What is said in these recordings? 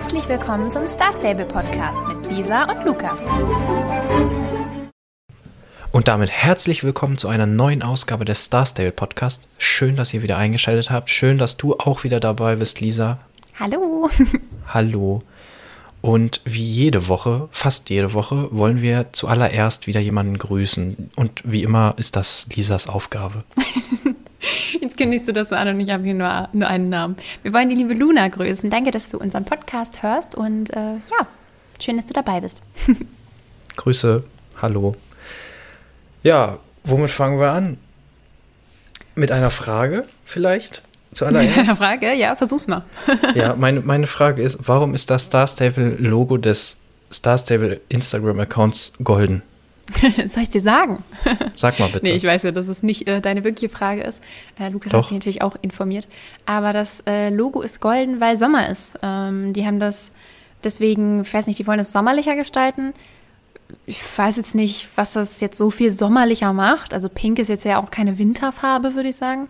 Herzlich willkommen zum Star Stable Podcast mit Lisa und Lukas. Und damit herzlich willkommen zu einer neuen Ausgabe des Star Stable Podcast. Schön, dass ihr wieder eingeschaltet habt. Schön, dass du auch wieder dabei bist, Lisa. Hallo. Hallo. Und wie jede Woche, fast jede Woche, wollen wir zuallererst wieder jemanden grüßen. Und wie immer ist das Lisas Aufgabe. Jetzt kündigst du das so an und ich habe hier nur, nur einen Namen. Wir wollen die liebe Luna grüßen. Danke, dass du unseren Podcast hörst und äh, ja, schön, dass du dabei bist. Grüße, hallo. Ja, womit fangen wir an? Mit einer Frage vielleicht? Zuallererst. Mit einer Frage? Ja, versuch's mal. ja, meine, meine Frage ist, warum ist das Star Stable Logo des Star Stable Instagram Accounts golden? Soll ich dir sagen? Sag mal bitte. nee, ich weiß ja, dass es nicht äh, deine wirkliche Frage ist. Äh, Lukas Doch. hat sich natürlich auch informiert. Aber das äh, Logo ist golden, weil Sommer ist. Ähm, die haben das deswegen, ich weiß nicht, die wollen es sommerlicher gestalten. Ich weiß jetzt nicht, was das jetzt so viel sommerlicher macht. Also Pink ist jetzt ja auch keine Winterfarbe, würde ich sagen.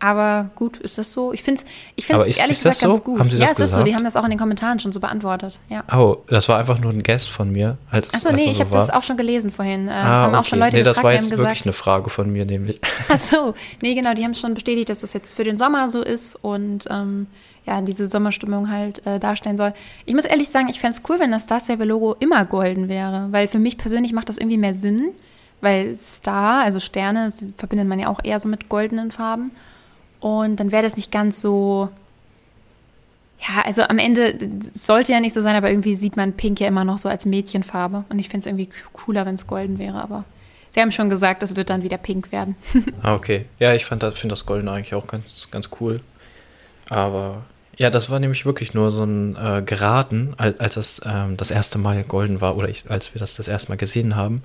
Aber gut, ist das so? Ich finde es ich find's ist, ehrlich ist gesagt so? ganz gut. Haben Sie ja, das es gesagt? ist so. Die haben das auch in den Kommentaren schon so beantwortet. Ja. Oh, das war einfach nur ein Guess von mir. Als, Achso, nee, als ich so habe das auch schon gelesen vorhin. Äh, ah, das haben auch okay. schon Leute nee, gefragt, das war jetzt haben wirklich gesagt. eine Frage von mir, nämlich. Achso, nee, genau, die haben schon bestätigt, dass das jetzt für den Sommer so ist und ähm, ja, diese Sommerstimmung halt äh, darstellen soll. Ich muss ehrlich sagen, ich fände es cool, wenn das Star Stable Logo immer golden wäre, weil für mich persönlich macht das irgendwie mehr Sinn, weil Star, also Sterne, verbindet man ja auch eher so mit goldenen Farben. Und dann wäre das nicht ganz so. Ja, also am Ende sollte ja nicht so sein, aber irgendwie sieht man Pink ja immer noch so als Mädchenfarbe. Und ich finde es irgendwie cooler, wenn es golden wäre, aber sie haben schon gesagt, es wird dann wieder pink werden. ah, okay. Ja, ich finde das Golden eigentlich auch ganz, ganz cool. Aber ja, das war nämlich wirklich nur so ein äh, geraten, als, als das ähm, das erste Mal golden war oder ich, als wir das das erste Mal gesehen haben.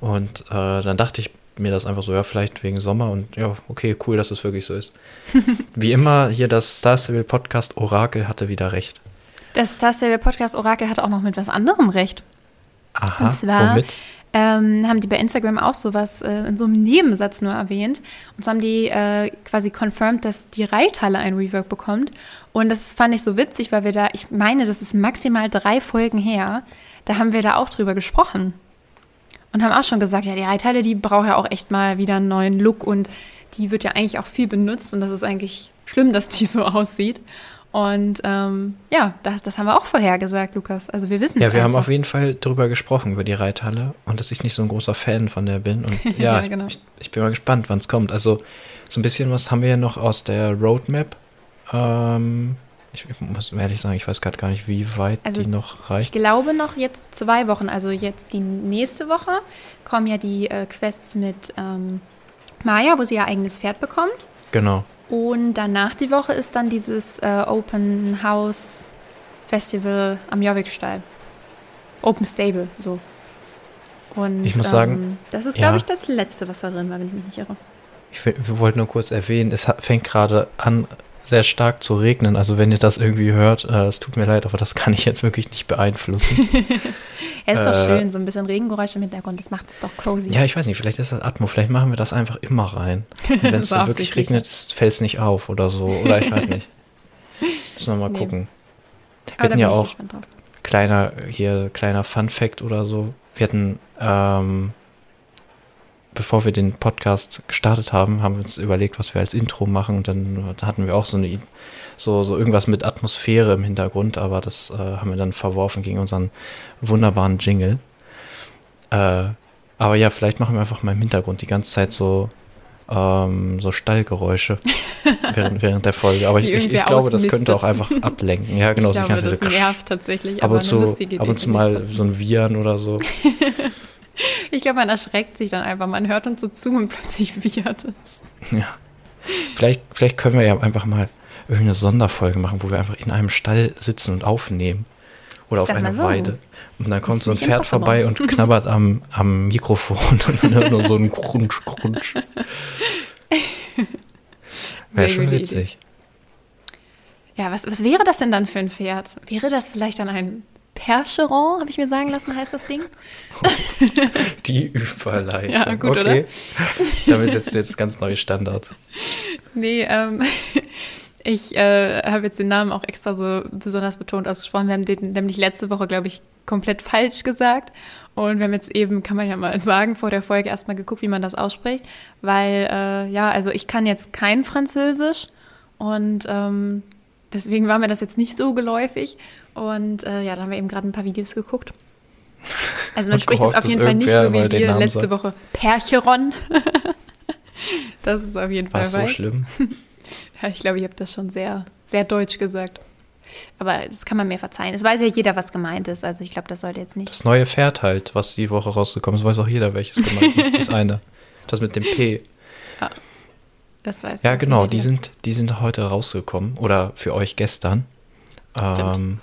Und äh, dann dachte ich mir das einfach so, ja, vielleicht wegen Sommer und ja, okay, cool, dass es wirklich so ist. Wie immer, hier das Star Stable Podcast Orakel hatte wieder recht. Das Star Stable Podcast Orakel hatte auch noch mit was anderem recht. Aha, Und zwar womit? ähm, haben die bei Instagram auch sowas äh, in so einem Nebensatz nur erwähnt. Und so haben die äh, quasi confirmed, dass die Reithalle ein Rework bekommt. Und das fand ich so witzig, weil wir da, ich meine, das ist maximal drei Folgen her, da haben wir da auch drüber gesprochen. Und haben auch schon gesagt, ja, die Reithalle, die braucht ja auch echt mal wieder einen neuen Look und die wird ja eigentlich auch viel benutzt und das ist eigentlich schlimm, dass die so aussieht. Und ähm, ja, das, das haben wir auch vorhergesagt, Lukas. Also wir wissen es Ja, wir haben einfach. auf jeden Fall drüber gesprochen, über die Reithalle und dass ich nicht so ein großer Fan von der bin. Und ja, Ja, genau. ich, ich bin mal gespannt, wann es kommt. Also so ein bisschen was haben wir ja noch aus der Roadmap. Ähm, ich, ich muss ehrlich sagen, ich weiß gerade gar nicht, wie weit Also, die noch Ich reicht. glaube noch jetzt zwei Wochen, also jetzt die nächste Woche kommen ja die äh, Quests mit ähm, Maya, wo sie ihr eigenes Pferd bekommt. Genau. Und danach die Woche ist dann dieses äh, Open House Festival am Jorvikstall. Open Stable, so. Und Ich muss ähm, sagen, das ist, ja. glaube ich, das Letzte, was da drin war, wenn ich mich nicht irre. Ich wir wollten nur kurz erwähnen, es hat, fängt gerade an, sehr stark zu regnen. Also wenn ihr das irgendwie hört, äh, es tut mir leid, aber das kann ich jetzt wirklich nicht beeinflussen. Ja, ist doch Äh, schön, so ein bisschen Regengeräusche im Hintergrund, das macht es doch cozy. ja, ich weiß nicht, vielleicht ist das Atmo, vielleicht machen wir das einfach immer rein. Wenn es dann wirklich regnet, fällt es nicht auf oder so. Oder ich weiß nicht. Müssen wir mal Nee. gucken. Wir Aber hatten ja auch kleiner, hier, kleiner Fun Fact oder so. Wir hatten, ähm, bevor wir den Podcast gestartet haben, haben wir uns überlegt, was wir als Intro machen und dann hatten wir auch so eine, so, so irgendwas mit Atmosphäre im Hintergrund, aber das äh, haben wir dann verworfen gegen unseren wunderbaren Jingle. Äh, aber ja, vielleicht machen wir einfach mal im Hintergrund die ganze Zeit so, ähm, so Stallgeräusche während, während der Folge. Aber ich, ich, ich glaube, das könnte auch einfach ablenken. Ja, genau, ich glaube, das nervt tatsächlich, ab aber und eine zu, ab und zu mal so ein Viren oder so. Ich glaube, man erschreckt sich dann einfach. Man hört uns so zu und plötzlich wiehert es. Ja. Vielleicht, vielleicht können wir ja einfach mal irgendeine Sonderfolge machen, wo wir einfach in einem Stall sitzen und aufnehmen. Oder auf Sag mal einer so. Weide. Und dann kommt so ein Pferd vorbei und knabbert am, am Mikrofon und man hört nur so einen Crunch, Crunch. Wäre schon witzig. Ja, was, was wäre das denn dann für ein Pferd? Wäre das vielleicht dann ein Percheron, habe ich mir sagen lassen, heißt das Ding? Die Überleitung. Ja, gut, okay. Damit setzt du jetzt ganz neue Standards. Nee, ähm, Ich äh, habe jetzt den Namen auch extra so besonders betont ausgesprochen. Wir haben den nämlich letzte Woche, glaube ich, komplett falsch gesagt. Und wir haben jetzt eben, kann man ja mal sagen, vor der Folge erstmal geguckt, wie man das ausspricht. Weil, äh, ja, also ich kann jetzt kein Französisch und ähm, deswegen war mir das jetzt nicht so geläufig. Und äh, ja, da haben wir eben gerade ein paar Videos geguckt. Also man spricht es auf jeden Fall nicht so wie wir letzte sagt. Woche. Percheron. das ist auf jeden Fall War so schlimm? Ja, ich glaube, ich habe das schon sehr, sehr deutsch gesagt. Aber das kann man mir verzeihen. Es weiß ja jeder, was gemeint ist. Also ich glaube, das sollte jetzt nicht. Das neue Pferd halt, was die Woche rausgekommen ist, weiß auch jeder, welches gemeint ist. Das eine. Das mit dem P. Ja, das weiß Ja, genau. Die sind, die sind heute rausgekommen. Oder für euch gestern. Ähm,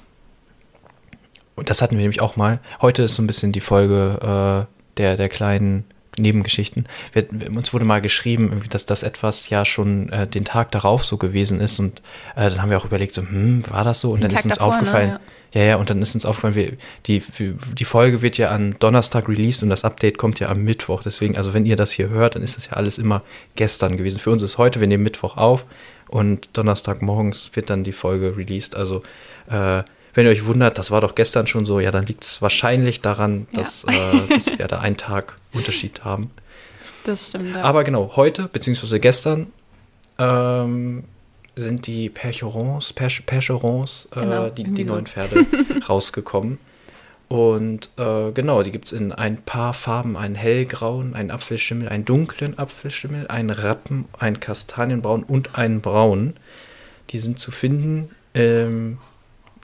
und das hatten wir nämlich auch mal. Heute ist so ein bisschen die Folge äh, der, der kleinen Nebengeschichten. Wir, uns wurde mal geschrieben, dass das etwas ja schon äh, den Tag darauf so gewesen ist und äh, dann haben wir auch überlegt, so, hm, war das so? Und den dann Tag ist uns davor, ne? aufgefallen, ne? ja. ja. ja, und dann ist uns aufgefallen, wir, die, die Folge wird ja am Donnerstag released und das Update kommt ja am Mittwoch. Deswegen, also wenn ihr das hier hört, dann ist das ja alles immer gestern gewesen. Für uns ist heute, wir nehmen Mittwoch auf und Donnerstagmorgens wird dann die Folge released. Also äh, wenn ihr euch wundert, das war doch gestern schon so, ja, dann liegt es wahrscheinlich daran, dass, ja. äh, dass wir da einen Tag Unterschied haben. Das stimmt. Ja. Aber genau, heute, beziehungsweise gestern, ähm, sind die Percherons, Perch Percherons, äh, genau, die, die so. neuen Pferde rausgekommen. Und äh, genau, die gibt es in ein paar Farben: einen hellgrauen, einen Apfelschimmel, einen dunklen Apfelschimmel, einen Rappen, einen Kastanienbraun und einen Braun. Die sind zu finden ähm,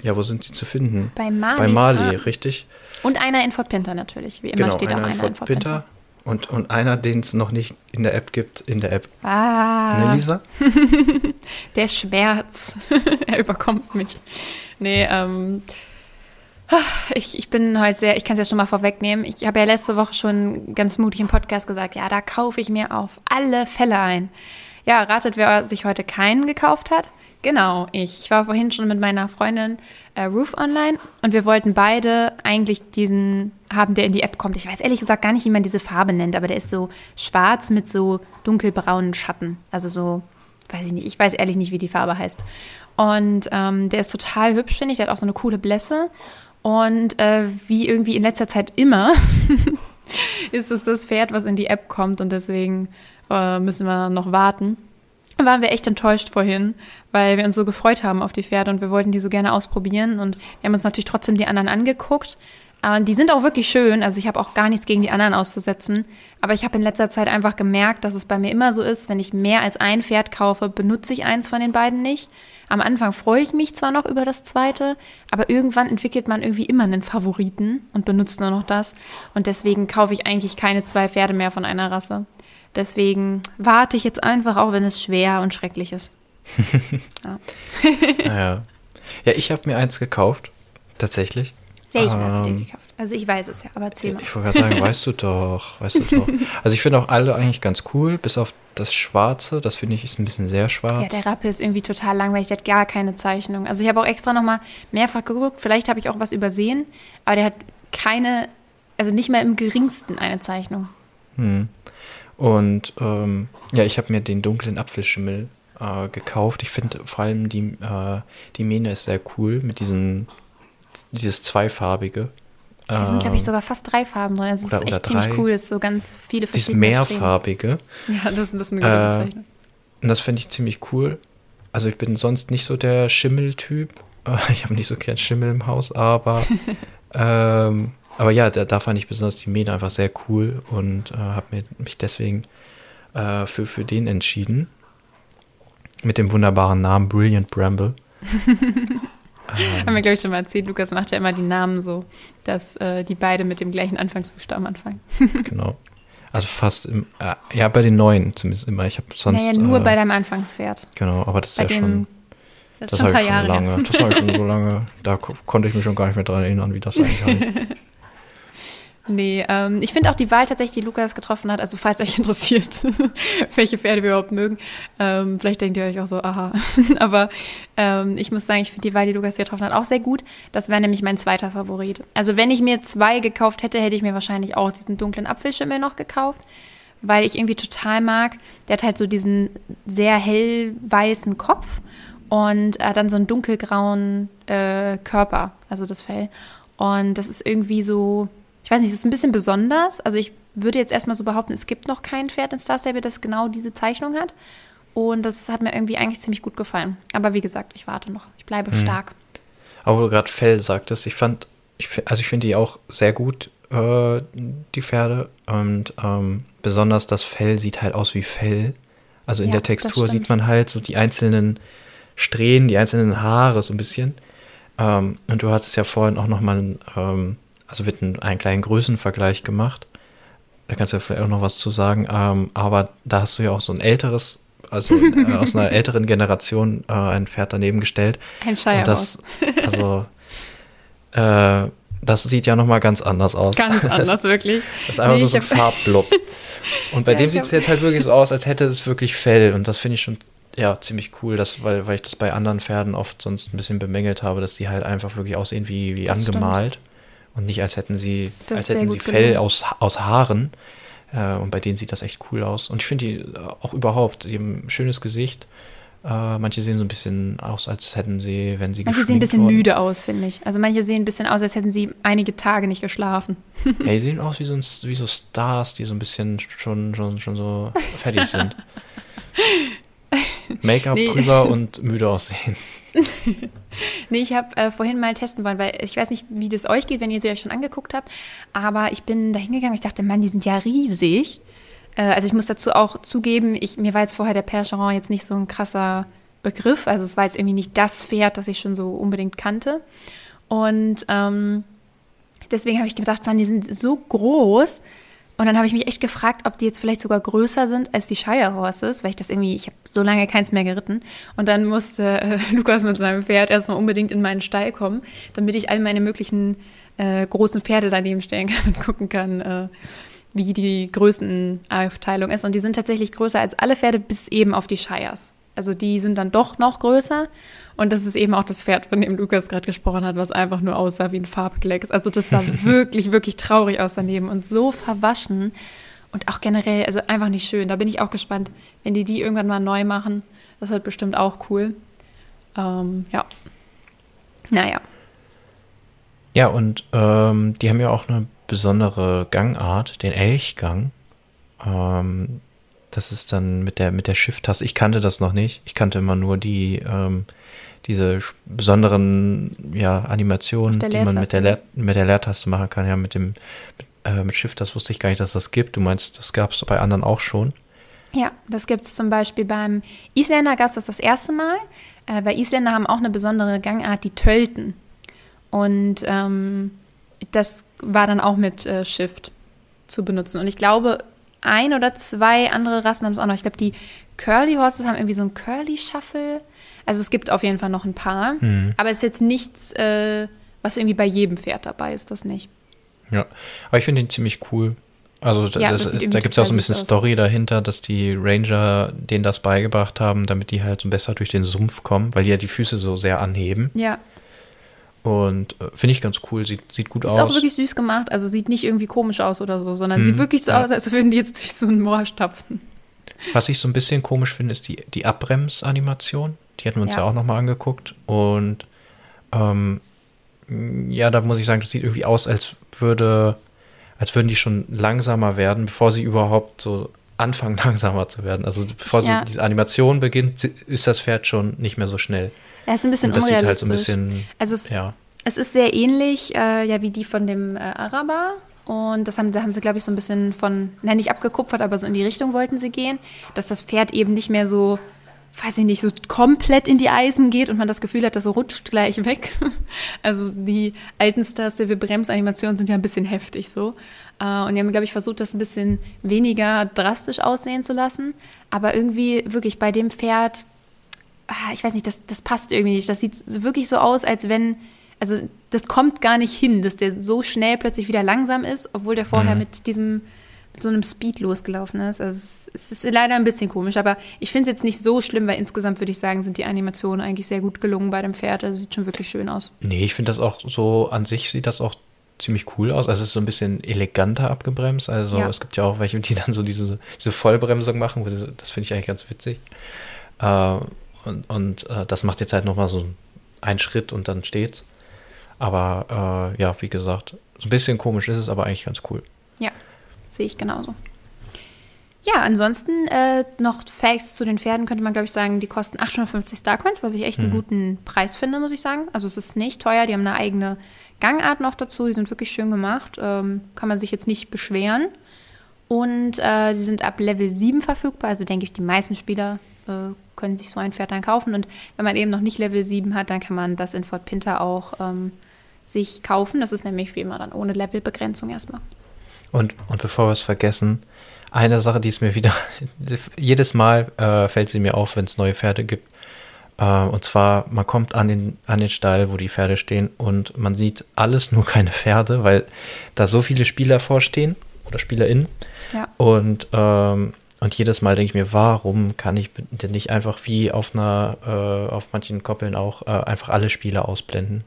ja, wo sind sie zu finden? Bei Mali. Bei Mali, richtig. Und einer in Fort Pinter natürlich. Wie immer genau, steht einer auch einer in Fort, in Fort Pinter. Pinter. Und, und einer, den es noch nicht in der App gibt, in der App. Ah. Ne, Lisa? der Schmerz. er überkommt mich. Nee, ähm. Ich, ich bin heute sehr, ich kann es ja schon mal vorwegnehmen. Ich habe ja letzte Woche schon ganz mutig im Podcast gesagt, ja, da kaufe ich mir auf alle Fälle ein. Ja, ratet, wer sich heute keinen gekauft hat? Genau, ich. Ich war vorhin schon mit meiner Freundin äh, Ruth online und wir wollten beide eigentlich diesen haben, der in die App kommt. Ich weiß ehrlich gesagt gar nicht, wie man diese Farbe nennt, aber der ist so schwarz mit so dunkelbraunen Schatten. Also so, weiß ich nicht, ich weiß ehrlich nicht, wie die Farbe heißt. Und ähm, der ist total hübsch, finde ich. Der hat auch so eine coole Blässe. Und äh, wie irgendwie in letzter Zeit immer ist es das Pferd, was in die App kommt und deswegen äh, müssen wir noch warten waren wir echt enttäuscht vorhin, weil wir uns so gefreut haben auf die Pferde und wir wollten die so gerne ausprobieren und wir haben uns natürlich trotzdem die anderen angeguckt. Und die sind auch wirklich schön, also ich habe auch gar nichts gegen die anderen auszusetzen, aber ich habe in letzter Zeit einfach gemerkt, dass es bei mir immer so ist, wenn ich mehr als ein Pferd kaufe, benutze ich eins von den beiden nicht. Am Anfang freue ich mich zwar noch über das zweite, aber irgendwann entwickelt man irgendwie immer einen Favoriten und benutzt nur noch das und deswegen kaufe ich eigentlich keine zwei Pferde mehr von einer Rasse. Deswegen warte ich jetzt einfach, auch wenn es schwer und schrecklich ist. ja. naja. Ja, ich habe mir eins gekauft, tatsächlich. Welchen ähm, hast du dir ähm, gekauft? Also ich weiß es ja, aber erzähl mal. Ich wollte gerade sagen, weißt du doch, weißt du doch. Also ich finde auch alle eigentlich ganz cool, bis auf das Schwarze, das finde ich ist ein bisschen sehr schwarz. Ja, der Rappe ist irgendwie total langweilig, der hat gar keine Zeichnung. Also ich habe auch extra nochmal mehrfach geguckt, vielleicht habe ich auch was übersehen, aber der hat keine, also nicht mal im geringsten eine Zeichnung. Hm. Und ähm, ja, ich habe mir den dunklen Apfelschimmel äh, gekauft. Ich finde vor allem die, äh, die Mähne ist sehr cool mit diesem, dieses zweifarbige. Da sind, glaube ich, ähm, sogar fast drei Farben drin. Es ist echt ziemlich cool. Es ist so ganz viele verschiedene Dieses mehrfarbige. Ja, das, das ist eine gute äh, Bezeichnung. Und das finde ich ziemlich cool. Also ich bin sonst nicht so der Schimmeltyp. Ich habe nicht so gern Schimmel im Haus, aber ähm, aber ja, da, da, fand ich besonders die Mähne einfach sehr cool und äh, habe mich deswegen äh, für, für den entschieden. Mit dem wunderbaren Namen Brilliant Bramble. ähm, Haben wir, glaube ich, schon mal erzählt. Lukas macht ja immer die Namen so, dass äh, die beide mit dem gleichen Anfangsbuchstaben anfangen. genau. Also fast im, äh, ja, bei den neuen zumindest immer. Ich habe sonst. Naja, nur äh, bei deinem Anfangspferd. Genau, aber das ist bei ja schon. Das, das ist schon ein paar Jahre. Lange. Das ich schon so lange. Da konnte ich mich schon gar nicht mehr dran erinnern, wie das eigentlich heißt. Nee, ähm, ich finde auch die Wahl tatsächlich, die Lukas getroffen hat, also falls euch interessiert, welche Pferde wir überhaupt mögen, ähm, vielleicht denkt ihr euch auch so, aha. Aber ähm, ich muss sagen, ich finde die Wahl, die Lukas getroffen hat, auch sehr gut. Das wäre nämlich mein zweiter Favorit. Also wenn ich mir zwei gekauft hätte, hätte ich mir wahrscheinlich auch diesen dunklen Apfelschimmel noch gekauft, weil ich irgendwie total mag. Der hat halt so diesen sehr hell weißen Kopf und hat dann so einen dunkelgrauen äh, Körper, also das Fell. Und das ist irgendwie so, ich weiß nicht, es ist ein bisschen besonders. Also ich würde jetzt erstmal so behaupten, es gibt noch kein Pferd in Star Stable, das genau diese Zeichnung hat. Und das hat mir irgendwie eigentlich ziemlich gut gefallen. Aber wie gesagt, ich warte noch. Ich bleibe hm. stark. Aber wo du gerade Fell sagtest, ich fand, ich, also ich finde die auch sehr gut, äh, die Pferde. Und ähm, besonders das Fell sieht halt aus wie Fell. Also in ja, der Textur sieht man halt so die einzelnen Strähnen, die einzelnen Haare so ein bisschen. Ähm, und du hast es ja vorhin auch nochmal, ähm, also wird ein, einen kleinen Größenvergleich gemacht. Da kannst du ja vielleicht auch noch was zu sagen. Ähm, aber da hast du ja auch so ein älteres also äh, aus einer älteren Generation äh, ein Pferd daneben gestellt. Ein Shire und das, Also äh, das sieht ja nochmal ganz anders aus. Ganz anders, das, wirklich. Das ist einfach nee, nur so ein Farbblob. Und bei ja, dem sieht es jetzt halt wirklich so aus, als hätte es wirklich Fell. Und das finde ich schon ja, ziemlich cool, dass, weil, weil ich das bei anderen Pferden oft sonst ein bisschen bemängelt habe, dass die halt einfach wirklich aussehen wie, wie angemalt. Stimmt. Und nicht als hätten sie, das als hätten sie Fell aus, aus Haaren. Äh, und bei denen sieht das echt cool aus. Und ich finde die äh, auch überhaupt, die haben ein schönes Gesicht. Äh, manche sehen so ein bisschen aus, als hätten sie, wenn sie Manche sehen ein bisschen worden. müde aus, finde ich. Also manche sehen ein bisschen aus, als hätten sie einige Tage nicht geschlafen. ja, die sehen aus wie so, ein, wie so Stars, die so ein bisschen schon, schon, schon so fertig sind. Make-up nee. drüber und müde aussehen. nee, ich habe äh, vorhin mal testen wollen, weil ich weiß nicht, wie das euch geht, wenn ihr sie euch schon angeguckt habt, aber ich bin da hingegangen, ich dachte, Mann, die sind ja riesig. Äh, also ich muss dazu auch zugeben, ich, mir war jetzt vorher der Percheron jetzt nicht so ein krasser Begriff, also es war jetzt irgendwie nicht das Pferd, das ich schon so unbedingt kannte. Und ähm, deswegen habe ich gedacht, Mann, die sind so groß, und dann habe ich mich echt gefragt, ob die jetzt vielleicht sogar größer sind als die Shire Horses, weil ich das irgendwie, ich habe so lange keins mehr geritten. Und dann musste äh, Lukas mit seinem Pferd erstmal unbedingt in meinen Stall kommen, damit ich all meine möglichen äh, großen Pferde daneben stellen kann und gucken kann, äh, wie die Größenaufteilung ist. Und die sind tatsächlich größer als alle Pferde, bis eben auf die Shires. Also die sind dann doch noch größer. Und das ist eben auch das Pferd, von dem Lukas gerade gesprochen hat, was einfach nur aussah wie ein Farbklecks. Also das sah wirklich, wirklich traurig aus daneben und so verwaschen. Und auch generell, also einfach nicht schön. Da bin ich auch gespannt, wenn die die irgendwann mal neu machen. Das wird bestimmt auch cool. Ähm, ja. Naja. Ja, und ähm, die haben ja auch eine besondere Gangart, den Elchgang. Ähm, das ist dann mit der, mit der Shift-Taste. Ich kannte das noch nicht. Ich kannte immer nur die, ähm, diese besonderen ja, Animationen, die man mit der, mit der Leertaste machen kann. Ja, mit dem mit, äh, mit Shift, das wusste ich gar nicht, dass das gibt. Du meinst, das gab es bei anderen auch schon? Ja, das gibt es zum Beispiel beim Isländer gab es das das erste Mal. Äh, weil Isländer haben auch eine besondere Gangart, die Tölten. Und ähm, das war dann auch mit äh, Shift zu benutzen. Und ich glaube, ein oder zwei andere Rassen haben es auch noch. Ich glaube, die Curly Horses haben irgendwie so ein Curly Shuffle. Also es gibt auf jeden Fall noch ein paar. Mhm. Aber es ist jetzt nichts, äh, was irgendwie bei jedem Pferd dabei ist, das nicht. Ja, aber ich finde ihn ziemlich cool. Also ja, das, da gibt es ja auch so ein bisschen Story dahinter, dass die Ranger denen das beigebracht haben, damit die halt so besser durch den Sumpf kommen, weil die ja die Füße so sehr anheben. Ja. Und äh, finde ich ganz cool, sieht, sieht gut ist aus. Ist auch wirklich süß gemacht, also sieht nicht irgendwie komisch aus oder so, sondern hm, sieht wirklich so ja. aus, als würden die jetzt durch so ein Moor stapfen. Was ich so ein bisschen komisch finde, ist die, die Abbremsanimation. Die hatten wir uns ja, ja auch nochmal angeguckt. Und ähm, ja, da muss ich sagen, das sieht irgendwie aus, als würde, als würden die schon langsamer werden, bevor sie überhaupt so anfangen, langsamer zu werden. Also bevor ja. so diese Animation beginnt, ist das Pferd schon nicht mehr so schnell. Er ist ein bisschen das unrealistisch. Sieht halt so ein bisschen, also es, ja. es ist sehr ähnlich, äh, ja, wie die von dem äh, Araber. Und das haben, da haben sie, glaube ich, so ein bisschen von, nein, nicht abgekupfert, aber so in die Richtung wollten sie gehen, dass das Pferd eben nicht mehr so, weiß ich nicht, so komplett in die Eisen geht und man das Gefühl hat, das rutscht gleich weg. Also die alten Star Stable Bremsanimationen sind ja ein bisschen heftig so. Äh, und die haben, glaube ich, versucht, das ein bisschen weniger drastisch aussehen zu lassen. Aber irgendwie wirklich bei dem Pferd Ah, ich weiß nicht, das, das passt irgendwie nicht. Das sieht wirklich so aus, als wenn, also das kommt gar nicht hin, dass der so schnell plötzlich wieder langsam ist, obwohl der vorher mhm. mit diesem, so einem Speed losgelaufen ist. Also es, es ist leider ein bisschen komisch, aber ich finde es jetzt nicht so schlimm, weil insgesamt würde ich sagen, sind die Animationen eigentlich sehr gut gelungen bei dem Pferd. Also sieht schon wirklich schön aus. Nee, ich finde das auch so, an sich sieht das auch ziemlich cool aus. Also es ist so ein bisschen eleganter abgebremst. Also ja. es gibt ja auch welche, die dann so diese, diese Vollbremsung machen. Das finde ich eigentlich ganz witzig. Äh, und, und äh, das macht jetzt halt nochmal so einen Schritt und dann steht's. Aber äh, ja, wie gesagt, so ein bisschen komisch ist es, aber eigentlich ganz cool. Ja, sehe ich genauso. Ja, ansonsten äh, noch Facts zu den Pferden könnte man, glaube ich, sagen, die kosten 850 Starcoins, was ich echt einen Mhm. guten Preis finde, muss ich sagen. Also es ist nicht teuer, die haben eine eigene Gangart noch dazu, die sind wirklich schön gemacht, ähm, kann man sich jetzt nicht beschweren. Und äh, sie sind ab Level 7 verfügbar, also denke ich, die meisten Spieler äh, können sich so ein Pferd dann kaufen. Und wenn man eben noch nicht Level 7 hat, dann kann man das in Fort Pinter auch ähm, sich kaufen. Das ist nämlich wie immer dann ohne Levelbegrenzung erstmal. Und, und bevor wir es vergessen, eine Sache, die es mir wieder, jedes Mal äh, fällt sie mir auf, wenn es neue Pferde gibt. Äh, und zwar, man kommt an den, an den Stall, wo die Pferde stehen und man sieht alles, nur keine Pferde, weil da so viele Spieler vorstehen oder SpielerInnen. Ja. Und, ähm, und jedes Mal denke ich mir, warum kann ich denn nicht einfach wie auf einer, äh, auf manchen Koppeln auch, äh, einfach alle Spieler ausblenden?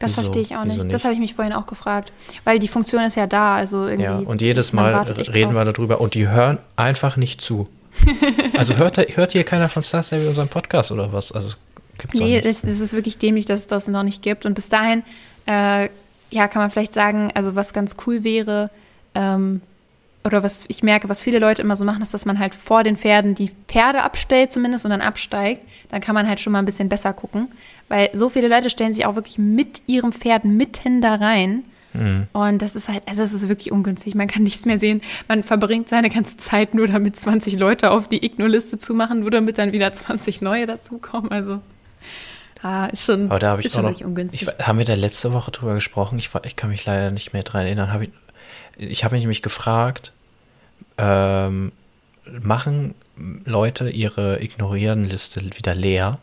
Das Wieso- verstehe ich auch nicht. nicht? Das habe ich mich vorhin auch gefragt. Weil die Funktion ist ja da. Also irgendwie, Ja, und jedes Mal reden wir drauf. darüber und die hören einfach nicht zu. Also hört, hört hier keiner von Star Stable unseren Podcast oder was? Also gibt's Nee, das, das ist wirklich dämlich, dass es das noch nicht gibt. Und bis dahin, äh, ja, kann man vielleicht sagen, also was ganz cool wäre, ähm, oder was ich merke, was viele Leute immer so machen, ist, dass man halt vor den Pferden die Pferde abstellt zumindest und dann absteigt. Dann kann man halt schon mal ein bisschen besser gucken. Weil so viele Leute stellen sich auch wirklich mit ihrem Pferd mitten da rein. Mhm. Und das ist halt, also es ist wirklich ungünstig. Man kann nichts mehr sehen. Man verbringt seine ganze Zeit nur damit 20 Leute auf die Igno-Liste zu machen, nur damit dann wieder 20 neue dazukommen. Also, ah, ist schon, Aber da habe ich ist schon noch, wirklich ungünstig. ich, haben wir da letzte Woche drüber gesprochen? Ich, ich kann mich leider nicht mehr dran erinnern. Hab ich ich habe mich nämlich gefragt, ähm, machen Leute ihre Ignorieren-Liste wieder leer?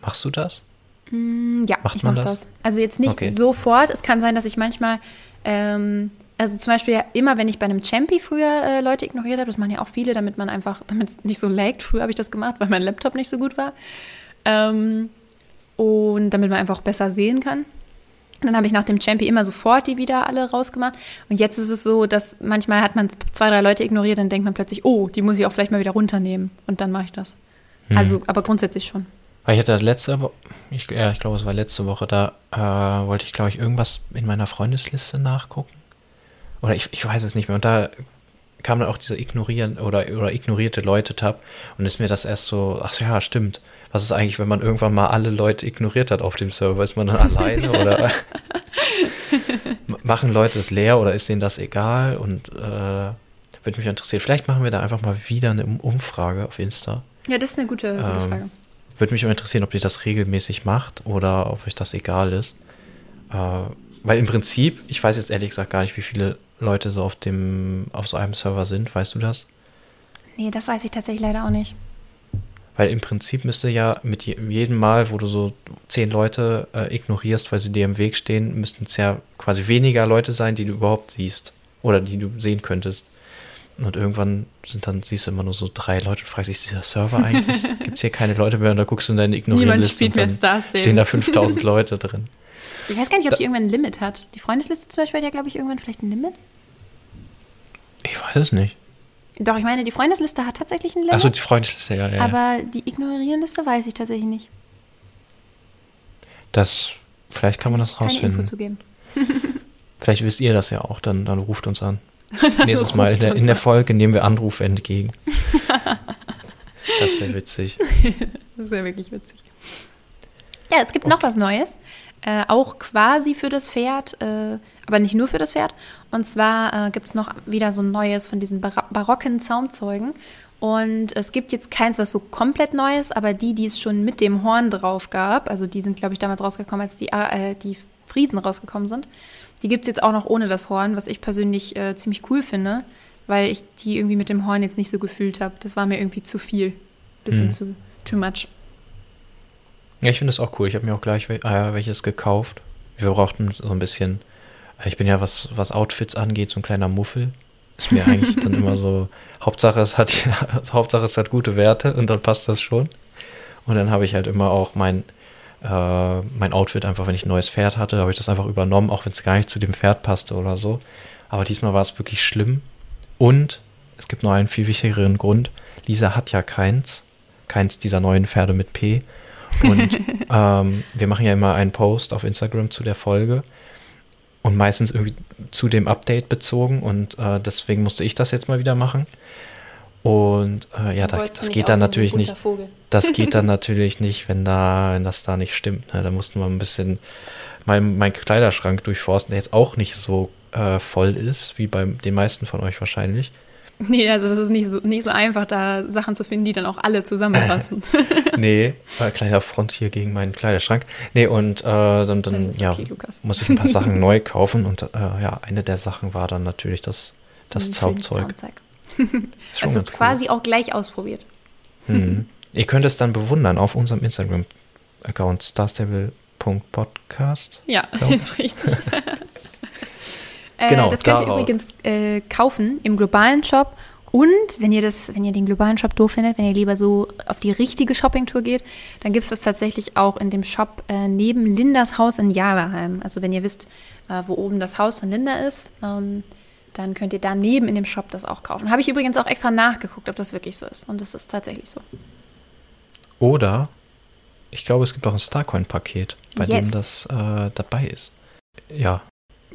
Machst du das? Mm, ja, macht ich man mache das? das? Also jetzt nicht Okay. sofort. Es kann sein, dass ich manchmal, ähm, also zum Beispiel immer, wenn ich bei einem Champi früher äh, Leute ignoriert habe, das machen ja auch viele, damit man einfach, damit es nicht so laggt. Früher habe ich das gemacht, weil mein Laptop nicht so gut war. Ähm, und damit man einfach besser sehen kann. Dann habe ich nach dem Champi immer sofort die wieder alle rausgemacht. Und jetzt ist es so, dass manchmal hat man zwei, drei Leute ignoriert, dann denkt man plötzlich, oh, die muss ich auch vielleicht mal wieder runternehmen. Und dann mache ich das. Hm. Also, aber grundsätzlich schon. Weil ich hatte letzte Woche, ich, ja, ich glaube, es war letzte Woche, da äh, wollte ich, glaube ich, irgendwas in meiner Freundesliste nachgucken. Oder ich, ich weiß es nicht mehr. Und da kam dann auch dieser Ignorieren oder, oder ignorierte Leute-Tab und ist mir das erst so, ach ja, stimmt. Was ist eigentlich, wenn man irgendwann mal alle Leute ignoriert hat auf dem Server? Ist man dann alleine oder machen Leute es leer oder ist denen das egal? Und äh, würde mich interessieren. Vielleicht machen wir da einfach mal wieder eine Um- Umfrage auf Insta. Ja, das ist eine gute, gute Ähm, Frage. Würde mich auch interessieren, ob ihr das regelmäßig macht oder ob euch das egal ist. Äh, weil im Prinzip, ich weiß jetzt ehrlich gesagt gar nicht, wie viele Leute so auf dem, auf so einem Server sind. Weißt du das? Nee, das weiß ich tatsächlich leider auch nicht. Weil im Prinzip müsste ja mit je, jedem Mal, wo du so zehn Leute äh, ignorierst, weil sie dir im Weg stehen, müssten es ja quasi weniger Leute sein, die du überhaupt siehst. Oder die du sehen könntest. Und irgendwann sind dann, siehst du immer nur so drei Leute und fragst dich, ist dieser Server eigentlich? Gibt es hier keine Leute mehr? Und da guckst du in deine ignorieren Niemand spielt und mehr dann Star stehen da 5000 Leute drin. Ich weiß gar nicht, ob Da- die irgendwann ein Limit hat. Die Freundesliste zum Beispiel hat ja, glaube ich, irgendwann vielleicht ein Limit. Ich weiß es nicht. Doch, ich meine, die Freundesliste hat tatsächlich ein Limit. Achso, die Freundesliste, ja, ja. ja. aber die Ignorierenliste weiß ich tatsächlich nicht. Das, vielleicht kann man das Keine Info rausfinden. zu geben. Vielleicht wisst ihr das ja auch, dann, dann ruft uns an. Nächstes Mal in der, in der. Folge nehmen wir Anrufe entgegen. das wäre witzig. Das ja wirklich witzig. Ja, es gibt noch was Neues. Äh, auch quasi für das Pferd, äh, aber nicht nur für das Pferd. Und zwar äh, gibt es noch wieder so ein neues von diesen bar barocken Zaumzeugen. Und es gibt jetzt keins, was so komplett Neues, aber die, die es schon mit dem Horn drauf gab, also die sind, glaube ich, damals rausgekommen, als die, äh, die Friesen rausgekommen sind, die gibt es jetzt auch noch ohne das Horn, was ich persönlich äh, ziemlich cool finde, weil ich die irgendwie mit dem Horn jetzt nicht so gefühlt habe. Das war mir irgendwie zu viel. Bisschen Mhm. zu too much. Ja, ich finde das auch cool. Ich habe mir auch gleich wel- äh, welches gekauft. Wir brauchten so ein bisschen. äh, Ich bin ja, was, was Outfits angeht, so ein kleiner Muffel. Ist mir eigentlich dann immer so. Hauptsache es, hat, Hauptsache, es hat gute Werte und dann passt das schon. Und dann habe ich halt immer auch mein, äh, mein Outfit einfach, wenn ich ein neues Pferd hatte, habe ich das einfach übernommen, auch wenn es gar nicht zu dem Pferd passte oder so. Aber diesmal war es wirklich schlimm. Und es gibt noch einen viel wichtigeren Grund. Lisa hat ja keins. keins dieser neuen Pferde mit P. Und ähm, wir machen ja immer einen Post auf Instagram zu der Folge und meistens irgendwie zu dem Update bezogen und äh, deswegen musste ich das jetzt mal wieder machen. Und äh, ja, da, das geht dann natürlich nicht. Das geht dann natürlich nicht, wenn da, wenn das da nicht stimmt. Ne? Da mussten wir ein bisschen meinen mein Kleiderschrank durchforsten, der jetzt auch nicht so äh, voll ist, wie bei den meisten von euch wahrscheinlich. Nee, also das ist nicht so, nicht so einfach, da Sachen zu finden, die dann auch alle zusammenpassen. nee, äh, kleiner Front hier gegen meinen Kleiderschrank. Nee, und äh, dann, dann okay, ja, muss ich ein paar Sachen neu kaufen. Und äh, ja, eine der Sachen war dann natürlich das, das, das Zaubzeug. also quasi cool. auch gleich ausprobiert. Hm. Ihr könnt es dann bewundern auf unserem Instagram-Account starstable.podcast. Ja, ist richtig. Äh, genau, das könnt ihr übrigens äh, kaufen im globalen Shop. Und wenn ihr das, wenn ihr den globalen Shop doof findet, wenn ihr lieber so auf die richtige Shoppingtour geht, dann gibt es das tatsächlich auch in dem Shop äh, neben Lindas Haus in Jalaheim. Also wenn ihr wisst, äh, wo oben das Haus von Linda ist, ähm, dann könnt ihr daneben in dem Shop das auch kaufen. Habe ich übrigens auch extra nachgeguckt, ob das wirklich so ist. Und das ist tatsächlich so. Oder ich glaube, es gibt auch ein Starcoin-Paket, bei yes. dem das äh, dabei ist. Ja,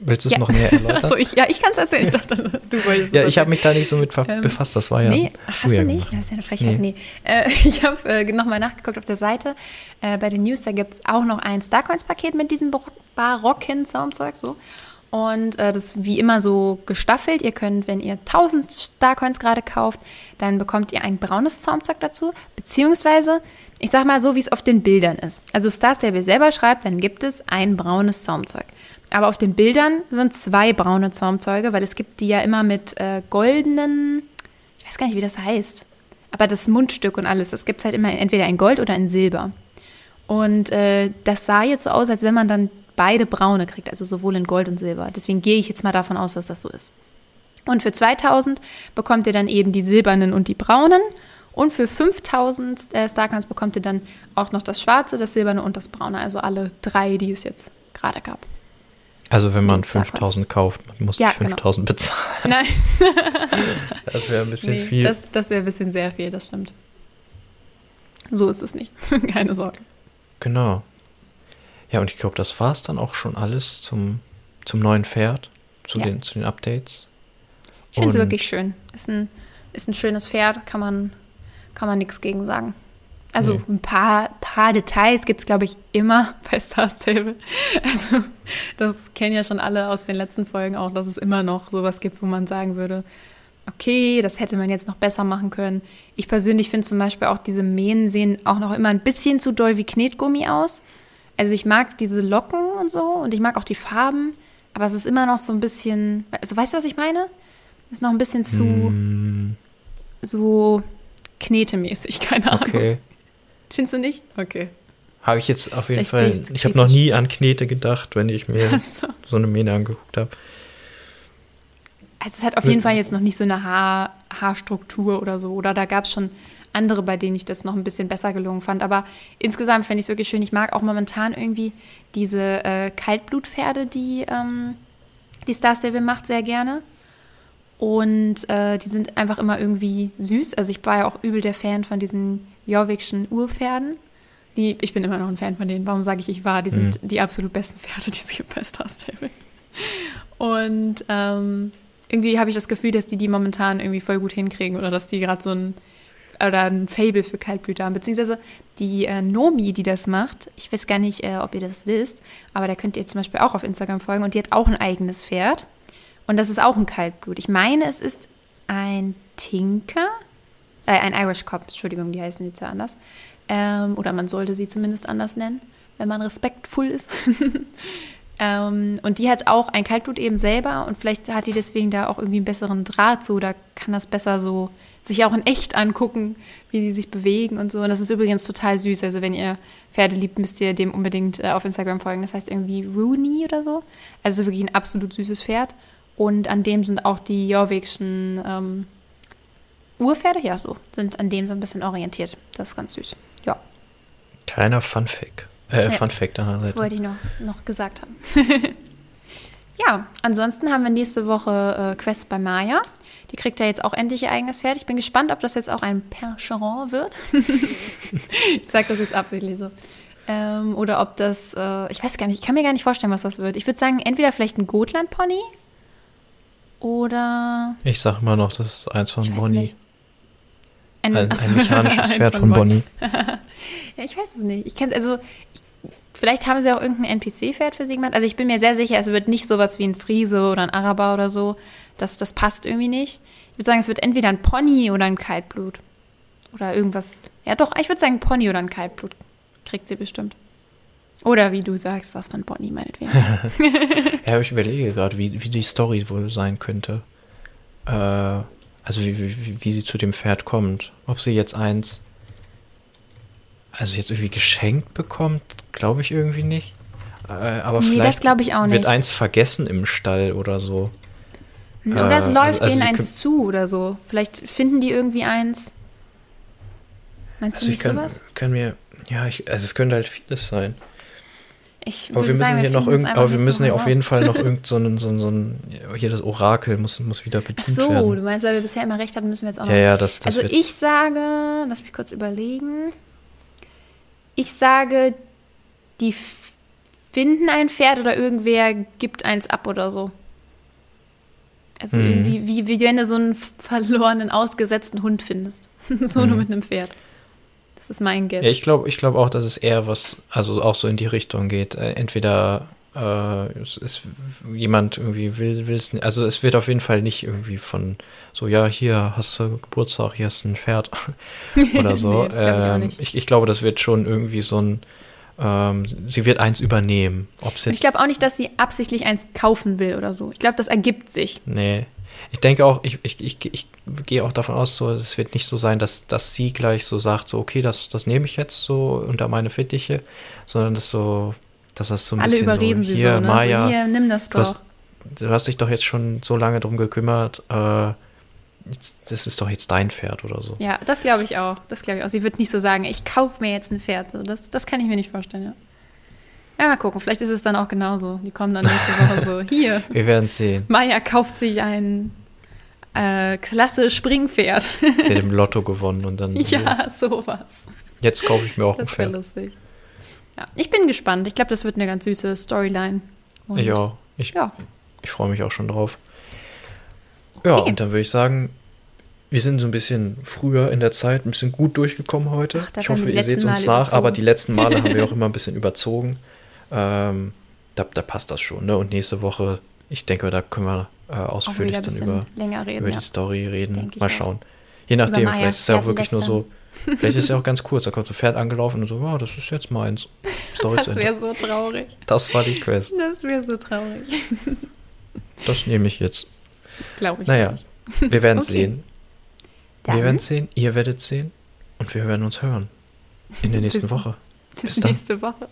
Willst du es ja. noch näher erläutern? Achso, ich, ja, ich kann es erzählen. Ich dachte, du wolltest Ja, ich habe mich da nicht so mit ähm, befasst. Das war ja. Nee, hast du ja nicht? Das ist ja eine Frechheit. Nee. nee. Äh, ich habe äh, nochmal nachgeguckt auf der Seite. Äh, bei den News, da gibt es auch noch ein Starcoins-Paket mit diesem barocken Soundzeug. So. Und äh, das ist wie immer so gestaffelt. Ihr könnt, wenn ihr 1000 Starcoins gerade kauft, dann bekommt ihr ein braunes Zaumzeug dazu. Beziehungsweise, ich sag mal so, wie es auf den Bildern ist. Also Star Stable selber schreibt, dann gibt es ein braunes Zaumzeug. Aber auf den Bildern sind zwei braune Zaumzeuge, weil es gibt die ja immer mit äh, goldenen, ich weiß gar nicht, wie das heißt, aber das Mundstück und alles, das gibt es halt immer entweder in Gold oder in Silber. Und äh, das sah jetzt so aus, als wenn man dann beide braune kriegt, also sowohl in Gold und Silber. Deswegen gehe ich jetzt mal davon aus, dass das so ist. Und für 2000 bekommt ihr dann eben die silbernen und die braunen. Und für 5000 äh, Starcoins bekommt ihr dann auch noch das schwarze, das silberne und das braune. Also alle drei, die es jetzt gerade gab. Also wenn man 5000 kauft, man muss ja, 5000 genau. bezahlen. Nein. das wäre ein bisschen nee, viel. Das, das wäre ein bisschen sehr viel, das stimmt. So ist es nicht. Keine Sorge. Genau. Ja, und ich glaube, das war es dann auch schon alles zum, zum neuen Pferd, zu, ja. den, zu den Updates. Ich finde es wirklich schön. Ist ein, ist ein schönes Pferd, kann man, kann man nichts gegen sagen. Also nee. ein paar, paar Details gibt es, glaube ich, immer bei Star Stable. Also das kennen ja schon alle aus den letzten Folgen auch, dass es immer noch sowas gibt, wo man sagen würde, okay, das hätte man jetzt noch besser machen können. Ich persönlich finde zum Beispiel auch diese Mähen sehen auch noch immer ein bisschen zu doll wie Knetgummi aus. Also ich mag diese Locken und so und ich mag auch die Farben, aber es ist immer noch so ein bisschen, also weißt du, was ich meine? Es ist noch ein bisschen zu mm. so knetemäßig, keine Ahnung. Okay. Findest du nicht? Okay. Habe ich jetzt auf jeden Vielleicht Fall. Ich habe noch nie an Knete gedacht, wenn ich mir so. so eine Mähne angeguckt habe. Also es hat auf jeden Fall jetzt noch nicht so eine Haar, Haarstruktur oder so. Oder da gab es schon andere, bei denen ich das noch ein bisschen besser gelungen fand. Aber insgesamt fände ich es wirklich schön. Ich mag auch momentan irgendwie diese äh, Kaltblutpferde, die ähm, die Star Stable macht, sehr gerne. Und äh, die sind einfach immer irgendwie süß. Also ich war ja auch übel der Fan von diesen Jorvikschen Urpferden. Die, ich bin immer noch ein Fan von denen. Warum sage ich, ich war? Die sind mhm. die absolut besten Pferde, die es gibt bei Star Stable. Und ähm, irgendwie habe ich das Gefühl, dass die die momentan irgendwie voll gut hinkriegen oder dass die gerade so ein oder ein Fable für Kaltblüter haben. Beziehungsweise die äh, Nomi, die das macht, ich weiß gar nicht, äh, ob ihr das wisst, aber da könnt ihr zum Beispiel auch auf Instagram folgen und die hat auch ein eigenes Pferd. Und das ist auch ein Kaltblut. Ich meine, es ist ein Tinker äh, ein Irish Cop, Entschuldigung, die heißen jetzt ja anders. Ähm, oder man sollte sie zumindest anders nennen, wenn man respektvoll ist. ähm, und die hat auch ein Kaltblut eben selber und vielleicht hat die deswegen da auch irgendwie einen besseren Draht zu oder kann das besser so sich auch in echt angucken, wie sie sich bewegen und so. Und das ist übrigens total süß. Also wenn ihr Pferde liebt, müsst ihr dem unbedingt äh, auf Instagram folgen. Das heißt irgendwie Rooney oder so. Also wirklich ein absolut süßes Pferd. Und an dem sind auch die Jorvikschen ähm, Urpferde, ja, so, sind an dem so ein bisschen orientiert. Das ist ganz süß. Ja. Kleiner Funfact. Äh, ja, Funfact Das wollte ich noch, noch gesagt haben. Ja, ansonsten haben wir nächste Woche äh, Quest bei Maya. Die kriegt ja jetzt auch endlich ihr eigenes Pferd. Ich bin gespannt, ob das jetzt auch ein Percheron wird. ich sage das jetzt absichtlich so. Ähm, oder ob das, äh, ich weiß gar nicht, ich kann mir gar nicht vorstellen, was das wird. Ich würde sagen, entweder vielleicht ein Gotland-Pony oder. Ich sag immer noch, das ist eins von Bonnie. nicht. Ein, ein, achso, mechanisches Pferd von Bonnie. ja, ich weiß es nicht. Ich kann, also, ich, vielleicht haben sie auch irgendein NPC-Pferd für sie gemacht. Also, ich bin mir sehr sicher, es wird nicht sowas wie ein Friese oder ein Araber oder so. Das, das passt irgendwie nicht. Ich würde sagen, es wird entweder ein Pony oder ein Kaltblut. Oder irgendwas. Ja, doch, ich würde sagen, ein Pony oder ein Kaltblut kriegt sie bestimmt. Oder wie du sagst, was von Pony meinetwegen. Ja, ich überlege gerade, wie, wie die Story wohl sein könnte. Äh, also wie, wie, wie sie zu dem Pferd kommt. Ob sie jetzt eins, also jetzt irgendwie geschenkt bekommt, glaube ich irgendwie nicht. Äh, aber Nee, vielleicht ich wird eins vergessen im Stall oder so. Oder es Äh, läuft also- also denen eins zu oder so. Vielleicht finden die irgendwie eins. Meinst du Also ich nicht kann, sowas? kann mir, ja, ich, also es könnte halt vieles sein. Ich Aber wir müssen sagen, hier noch irgend, aber wir müssen ja auf jeden Fall noch irgend so ein, so ein, so ein hier das Orakel muss, muss wieder Ach bedient so, werden. du meinst, weil wir bisher immer recht hatten, müssen wir jetzt auch noch. Ja, was- ja, das, das also ich sage, lass mich kurz überlegen. Ich sage, die finden ein Pferd oder irgendwer gibt eins ab oder so. Also Mhm. irgendwie, wie, wie wenn du so einen verlorenen, ausgesetzten Hund findest. so nur Mhm. mit einem Pferd. Das ist mein Guess. Ja, ich glaube ich glaub auch, dass es eher was, also auch so in die Richtung geht. Äh, Entweder äh, es ist jemand irgendwie will, will es nicht. Also es wird auf jeden Fall nicht irgendwie von so, ja, hier hast du Geburtstag, hier hast du ein Pferd oder so. Nee, das glaub ich auch Ähm, nicht. ich, ich glaube, das wird schon irgendwie so ein, ähm, sie wird eins übernehmen. Ob's jetzt, ich glaube auch nicht, dass sie absichtlich eins kaufen will oder so. Ich glaube, das ergibt sich. Nee. Ich denke auch, ich, ich, ich, ich gehe auch davon aus, so, es wird nicht so sein, dass, dass sie gleich so sagt, so, okay, das, das nehme ich jetzt so unter meine Fittiche, sondern dass so, dass das so ein Alle bisschen überreden so, sie hier, so, ne? Maya, so, hier, nimm das du doch. hast, du hast dich doch jetzt schon so lange drum gekümmert, äh, das ist doch jetzt dein Pferd oder so. Ja, das glaube ich auch. Das glaube ich auch. Sie wird nicht so sagen, ich kaufe mir jetzt ein Pferd. So, das, das kann ich mir nicht vorstellen, ja. Ja, mal gucken. Vielleicht ist es dann auch genauso. Die kommen dann nächste Woche so, hier, Wir werden sehen. Maya kauft sich ein äh, klasse Springpferd. Der hat im Lotto gewonnen und dann, ja, sowas. jetzt kaufe ich mir auch ein Das wäre Pferd. lustig. Ja, ich bin gespannt. Ich glaube, das wird eine ganz süße Storyline. Und Ich auch. Ich, Ja, Ich freue mich auch schon drauf. Ja, Okay. und dann würde ich sagen, wir sind so ein bisschen früher in der Zeit, ein bisschen gut durchgekommen heute. Ach, ich hoffe, ihr seht uns Male nach, aber überzogen. die letzten Male haben wir auch immer ein bisschen überzogen. Ähm, da, da passt das schon, ne? Und nächste Woche, ich denke, da können wir äh, ausführlich dann über, reden. über die Story reden. Mal schauen. Je nachdem, Mayas vielleicht ist es ja auch wirklich nur so, vielleicht ist es ja auch ganz kurz, da kommt so ein Pferd angelaufen und so, ja, das ist jetzt meins. Story zu Das wäre so traurig. Das war die Quest. Das wäre so traurig. Das nehme ich jetzt. Glaube ich Naja, nicht. wir werden es Okay. sehen. Dann Wir werden es sehen, ihr werdet es sehen und wir werden uns hören. In der nächsten Bis- Woche. bis bis nächste Woche.